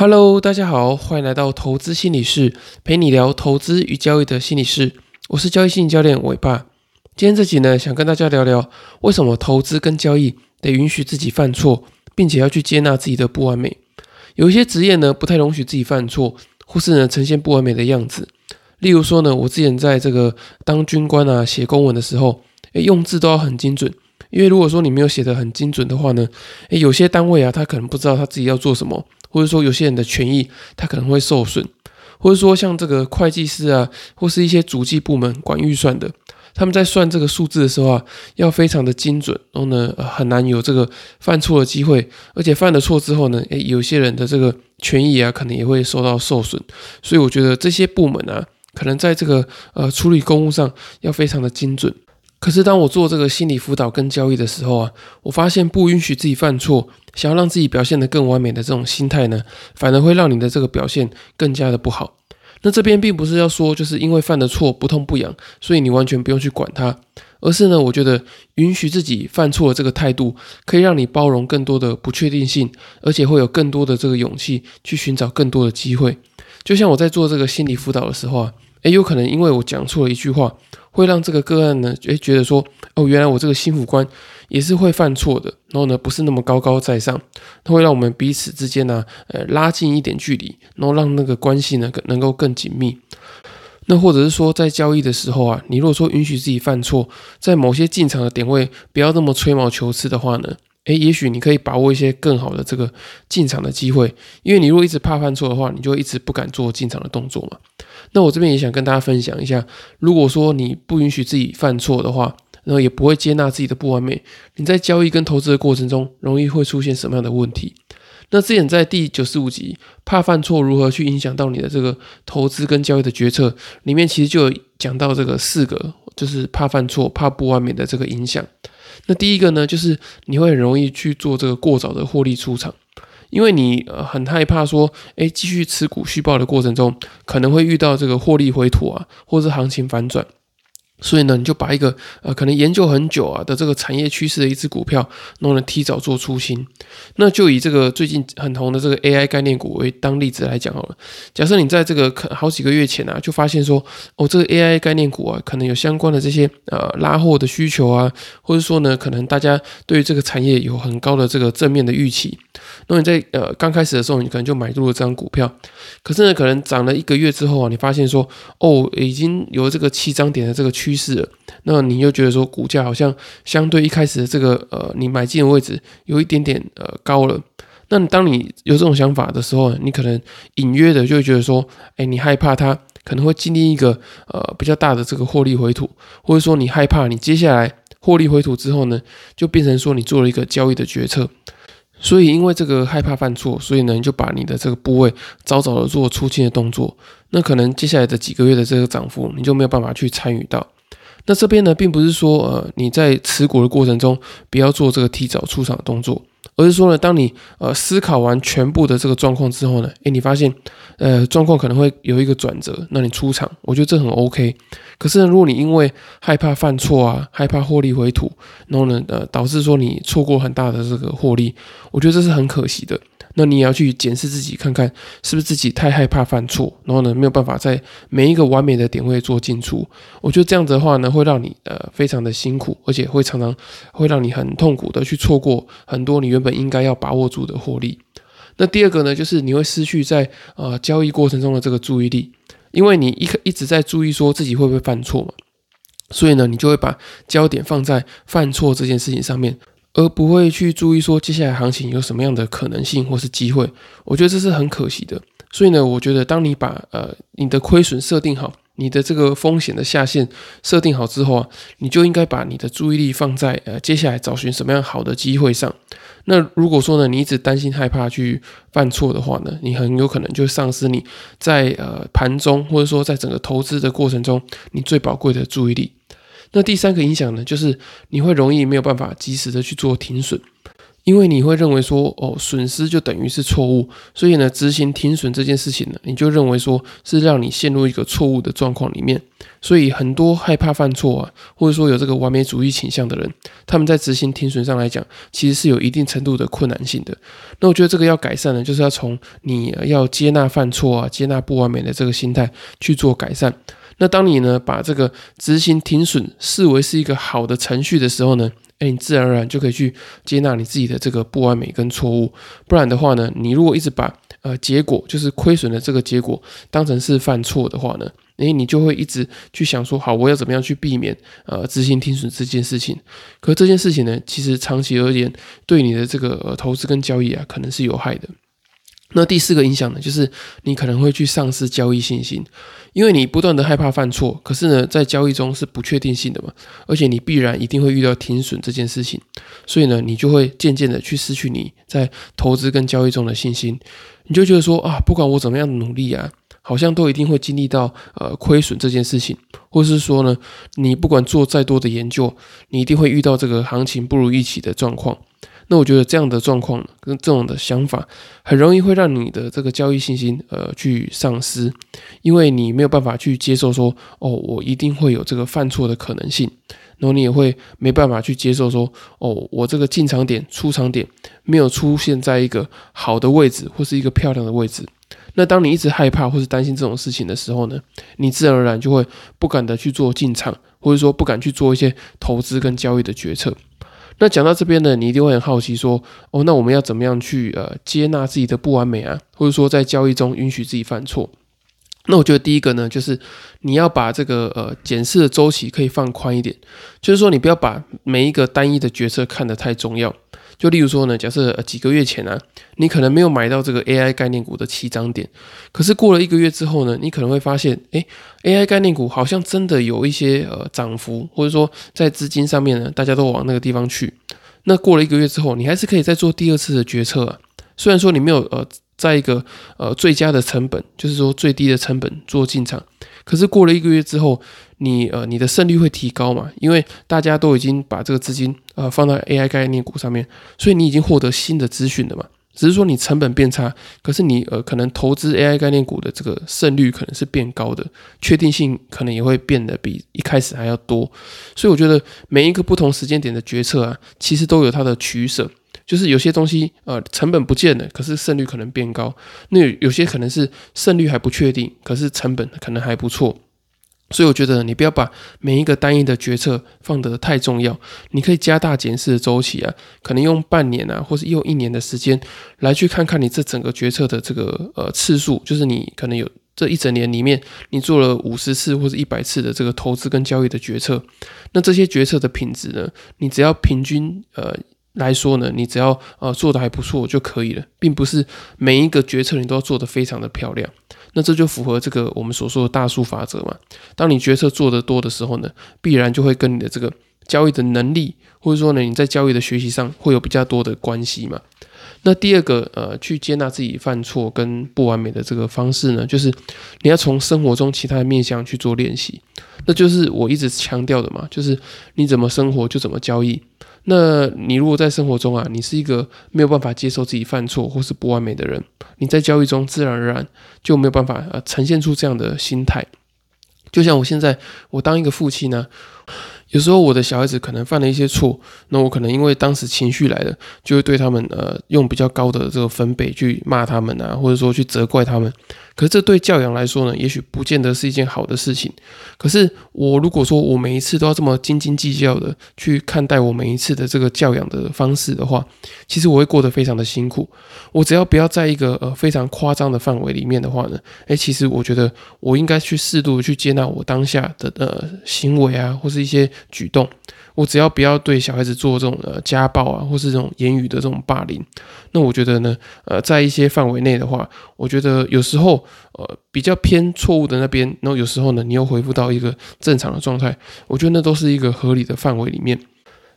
Hello，大家好，欢迎来到投资心理室，陪你聊投资与交易的心理室。我是交易心理教练伟爸。今天这集呢，想跟大家聊聊为什么投资跟交易得允许自己犯错，并且要去接纳自己的不完美。有一些职业呢，不太容许自己犯错，或是呢呈现不完美的样子。例如说呢，我之前在这个当军官啊，写公文的时候，诶，用字都要很精准。因为如果说你没有写得很精准的话呢，诶，有些单位啊，他可能不知道他自己要做什么，或者说有些人的权益他可能会受损，或者说像这个会计师啊，或是一些主计部门管预算的，他们在算这个数字的时候啊，要非常的精准，然后呢，很难有这个犯错的机会，而且犯了错之后呢，诶，有些人的这个权益啊，可能也会受到受损，所以我觉得这些部门啊，可能在这个呃处理公务上要非常的精准。可是当我做这个心理辅导跟交易的时候啊，我发现不允许自己犯错，想要让自己表现得更完美的这种心态呢，反而会让你的这个表现更加的不好。那这边并不是要说就是因为犯的错不痛不痒，所以你完全不用去管它，而是呢，我觉得允许自己犯错的这个态度，可以让你包容更多的不确定性，而且会有更多的这个勇气去寻找更多的机会。就像我在做这个心理辅导的时候啊，诶，有可能因为我讲错了一句话。会让这个个案呢，诶觉得说，哦，原来我这个心腹官也是会犯错的，然后呢，不是那么高高在上，它会让我们彼此之间呢，呃，拉近一点距离，然后让那个关系呢，能够更紧密。那或者是说，在交易的时候啊，你如果说允许自己犯错，在某些进场的点位不要那么吹毛求疵的话呢，诶，也许你可以把握一些更好的这个进场的机会，因为你如果一直怕犯错的话，你就一直不敢做进场的动作嘛。那我这边也想跟大家分享一下，如果说你不允许自己犯错的话，然后也不会接纳自己的不完美，你在交易跟投资的过程中，容易会出现什么样的问题？那之前在第九十五集《怕犯错如何去影响到你的这个投资跟交易的决策》里面，其实就有讲到这个四个，就是怕犯错、怕不完美的这个影响。那第一个呢，就是你会很容易去做这个过早的获利出场。因为你呃很害怕说，哎，继续持股续报的过程中，可能会遇到这个获利回吐啊，或是行情反转。所以呢，你就把一个呃可能研究很久啊的这个产业趋势的一只股票，弄能提早做出新。那就以这个最近很红的这个 AI 概念股为当例子来讲好了。假设你在这个可好几个月前啊，就发现说，哦，这个 AI 概念股啊，可能有相关的这些呃拉货的需求啊，或者说呢，可能大家对于这个产业有很高的这个正面的预期。那你在呃刚开始的时候，你可能就买入了这张股票，可是呢，可能涨了一个月之后啊，你发现说，哦，已经有这个七张点的这个趋势了，那你又觉得说，股价好像相对一开始的这个呃你买进的位置有一点点呃高了。那当你有这种想法的时候，你可能隐约的就会觉得说，哎，你害怕它可能会经历一个呃比较大的这个获利回吐，或者说你害怕你接下来获利回吐之后呢，就变成说你做了一个交易的决策。所以，因为这个害怕犯错，所以呢，你就把你的这个部位早早的做出清的动作。那可能接下来的几个月的这个涨幅，你就没有办法去参与到。那这边呢，并不是说呃你在持股的过程中不要做这个提早出场的动作。而是说呢，当你呃思考完全部的这个状况之后呢，诶，你发现呃状况可能会有一个转折，那你出场，我觉得这很 OK。可是呢，如果你因为害怕犯错啊，害怕获利回吐，然后呢呃导致说你错过很大的这个获利，我觉得这是很可惜的。那你也要去检视自己，看看是不是自己太害怕犯错，然后呢没有办法在每一个完美的点位做进出。我觉得这样子的话呢，会让你呃非常的辛苦，而且会常常会让你很痛苦的去错过很多你原本应该要把握住的获利。那第二个呢，就是你会失去在呃交易过程中的这个注意力，因为你一一直在注意说自己会不会犯错嘛，所以呢，你就会把焦点放在犯错这件事情上面。而不会去注意说接下来行情有什么样的可能性或是机会，我觉得这是很可惜的。所以呢，我觉得当你把呃你的亏损设定好，你的这个风险的下限设定好之后啊，你就应该把你的注意力放在呃接下来找寻什么样好的机会上。那如果说呢，你一直担心害怕去犯错的话呢，你很有可能就丧失你在呃盘中或者说在整个投资的过程中你最宝贵的注意力。那第三个影响呢，就是你会容易没有办法及时的去做停损，因为你会认为说，哦，损失就等于是错误，所以呢，执行停损这件事情呢，你就认为说是让你陷入一个错误的状况里面。所以很多害怕犯错啊，或者说有这个完美主义倾向的人，他们在执行停损上来讲，其实是有一定程度的困难性的。那我觉得这个要改善呢，就是要从你要接纳犯错啊，接纳不完美的这个心态去做改善。那当你呢把这个执行停损视为是一个好的程序的时候呢？哎，你自然而然就可以去接纳你自己的这个不完美跟错误。不然的话呢，你如果一直把呃结果就是亏损的这个结果当成是犯错的话呢，哎，你就会一直去想说，好，我要怎么样去避免呃执行停损这件事情。可这件事情呢，其实长期而言对你的这个呃投资跟交易啊，可能是有害的。那第四个影响呢，就是你可能会去丧失交易信心，因为你不断的害怕犯错，可是呢，在交易中是不确定性的嘛，而且你必然一定会遇到停损这件事情，所以呢，你就会渐渐的去失去你在投资跟交易中的信心，你就觉得说啊，不管我怎么样努力啊，好像都一定会经历到呃亏损这件事情，或是说呢，你不管做再多的研究，你一定会遇到这个行情不如预期的状况。那我觉得这样的状况跟这种的想法，很容易会让你的这个交易信心呃去丧失，因为你没有办法去接受说，哦，我一定会有这个犯错的可能性，然后你也会没办法去接受说，哦，我这个进场点、出场点没有出现在一个好的位置或是一个漂亮的位置。那当你一直害怕或是担心这种事情的时候呢，你自然而然就会不敢的去做进场，或者说不敢去做一些投资跟交易的决策。那讲到这边呢，你一定会很好奇说，哦，那我们要怎么样去呃接纳自己的不完美啊，或者说在交易中允许自己犯错？那我觉得第一个呢，就是你要把这个呃检视的周期可以放宽一点，就是说你不要把每一个单一的决策看得太重要。就例如说呢，假设几个月前啊，你可能没有买到这个 AI 概念股的起涨点，可是过了一个月之后呢，你可能会发现，哎，AI 概念股好像真的有一些呃涨幅，或者说在资金上面呢，大家都往那个地方去。那过了一个月之后，你还是可以再做第二次的决策啊。虽然说你没有呃在一个呃最佳的成本，就是说最低的成本做进场，可是过了一个月之后。你呃，你的胜率会提高嘛？因为大家都已经把这个资金呃放到 AI 概念股上面，所以你已经获得新的资讯了嘛。只是说你成本变差，可是你呃可能投资 AI 概念股的这个胜率可能是变高的，确定性可能也会变得比一开始还要多。所以我觉得每一个不同时间点的决策啊，其实都有它的取舍。就是有些东西呃成本不见了，可是胜率可能变高；那有些可能是胜率还不确定，可是成本可能还不错。所以我觉得你不要把每一个单一的决策放得太重要，你可以加大检视的周期啊，可能用半年啊，或是用一年的时间来去看看你这整个决策的这个呃次数，就是你可能有这一整年里面你做了五十次或者一百次的这个投资跟交易的决策，那这些决策的品质呢，你只要平均呃来说呢，你只要呃做的还不错就可以了，并不是每一个决策你都要做得非常的漂亮。那这就符合这个我们所说的大数法则嘛？当你决策做得多的时候呢，必然就会跟你的这个交易的能力，或者说呢你在交易的学习上会有比较多的关系嘛。那第二个呃，去接纳自己犯错跟不完美的这个方式呢，就是你要从生活中其他的面向去做练习。那就是我一直强调的嘛，就是你怎么生活就怎么交易。那你如果在生活中啊，你是一个没有办法接受自己犯错或是不完美的人，你在交易中自然而然就没有办法呃呈现出这样的心态。就像我现在，我当一个父亲呢。有时候我的小孩子可能犯了一些错，那我可能因为当时情绪来了，就会对他们呃用比较高的这个分贝去骂他们啊，或者说去责怪他们。可是这对教养来说呢，也许不见得是一件好的事情。可是我如果说我每一次都要这么斤斤计较的去看待我每一次的这个教养的方式的话，其实我会过得非常的辛苦。我只要不要在一个呃非常夸张的范围里面的话呢，诶，其实我觉得我应该去适度的去接纳我当下的呃行为啊，或是一些。举动，我只要不要对小孩子做这种呃家暴啊，或是这种言语的这种霸凌，那我觉得呢，呃，在一些范围内的话，我觉得有时候呃比较偏错误的那边，然后有时候呢，你又恢复到一个正常的状态，我觉得那都是一个合理的范围里面。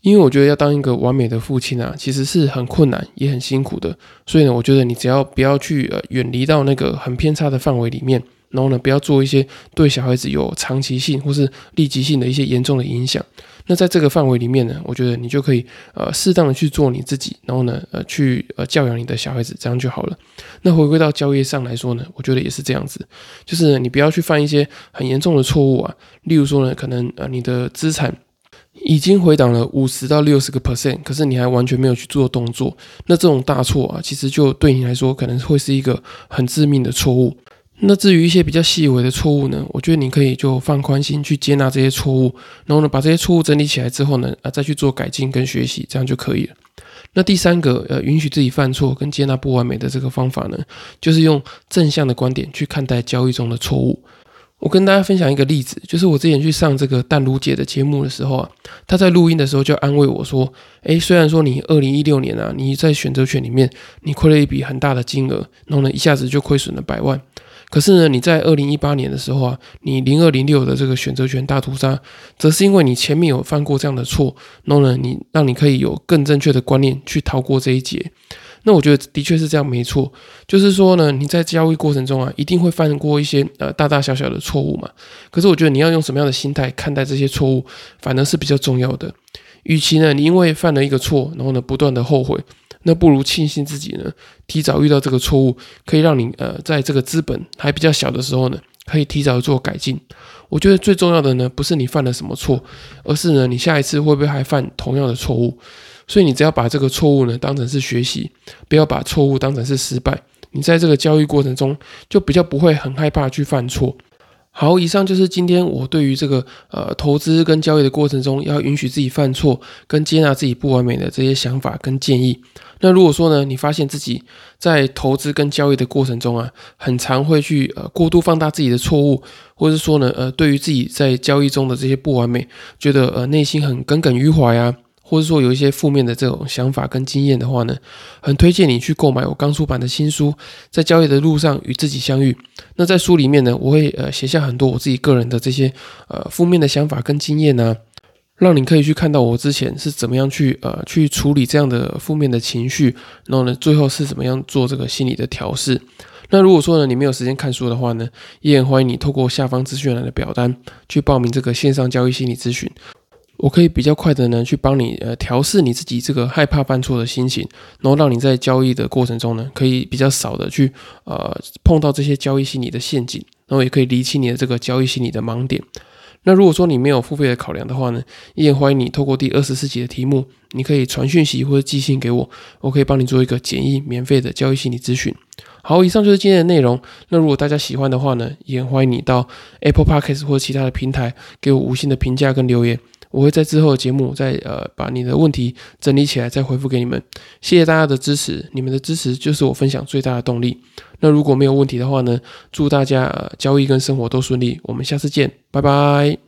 因为我觉得要当一个完美的父亲啊，其实是很困难也很辛苦的，所以呢，我觉得你只要不要去呃远离到那个很偏差的范围里面。然后呢，不要做一些对小孩子有长期性或是立即性的一些严重的影响。那在这个范围里面呢，我觉得你就可以呃适当的去做你自己，然后呢呃去呃教养你的小孩子，这样就好了。那回归到交易上来说呢，我觉得也是这样子，就是你不要去犯一些很严重的错误啊，例如说呢，可能呃你的资产已经回档了五十到六十个 percent，可是你还完全没有去做动作，那这种大错啊，其实就对你来说可能会是一个很致命的错误。那至于一些比较细微的错误呢，我觉得你可以就放宽心去接纳这些错误，然后呢把这些错误整理起来之后呢，啊再去做改进跟学习，这样就可以了。那第三个呃允许自己犯错跟接纳不完美的这个方法呢，就是用正向的观点去看待交易中的错误。我跟大家分享一个例子，就是我之前去上这个淡如姐的节目的时候啊，她在录音的时候就安慰我说：“诶，虽然说你二零一六年啊，你在选择权里面你亏了一笔很大的金额，然后呢一下子就亏损了百万。”可是呢，你在二零一八年的时候啊，你零二零六的这个选择权大屠杀，则是因为你前面有犯过这样的错，然后呢，你让你可以有更正确的观念去逃过这一劫。那我觉得的确是这样，没错。就是说呢，你在交易过程中啊，一定会犯过一些呃大大小小的错误嘛。可是我觉得你要用什么样的心态看待这些错误，反而是比较重要的。与其呢，你因为犯了一个错，然后呢不断的后悔。那不如庆幸自己呢，提早遇到这个错误，可以让你呃，在这个资本还比较小的时候呢，可以提早做改进。我觉得最重要的呢，不是你犯了什么错，而是呢，你下一次会不会还犯同样的错误。所以你只要把这个错误呢当成是学习，不要把错误当成是失败，你在这个交易过程中就比较不会很害怕去犯错。好，以上就是今天我对于这个呃投资跟交易的过程中要允许自己犯错跟接纳自己不完美的这些想法跟建议。那如果说呢，你发现自己在投资跟交易的过程中啊，很常会去呃过度放大自己的错误，或者是说呢呃对于自己在交易中的这些不完美，觉得呃内心很耿耿于怀啊。或者说有一些负面的这种想法跟经验的话呢，很推荐你去购买我刚出版的新书《在交易的路上与自己相遇》。那在书里面呢，我会呃写下很多我自己个人的这些呃负面的想法跟经验呢，让你可以去看到我之前是怎么样去呃去处理这样的负面的情绪，然后呢最后是怎么样做这个心理的调试。那如果说呢你没有时间看书的话呢，也很欢迎你透过下方资讯栏的表单去报名这个线上交易心理咨询。我可以比较快的呢，去帮你呃调试你自己这个害怕犯错的心情，然后让你在交易的过程中呢，可以比较少的去呃碰到这些交易心理的陷阱，然后也可以理清你的这个交易心理的盲点。那如果说你没有付费的考量的话呢，也欢迎你透过第二十四集的题目，你可以传讯息或者寄信给我，我可以帮你做一个简易免费的交易心理咨询。好，以上就是今天的内容。那如果大家喜欢的话呢，也欢迎你到 Apple Podcast 或者其他的平台给我五星的评价跟留言。我会在之后的节目再呃把你的问题整理起来再回复给你们，谢谢大家的支持，你们的支持就是我分享最大的动力。那如果没有问题的话呢，祝大家呃交易跟生活都顺利，我们下次见，拜拜。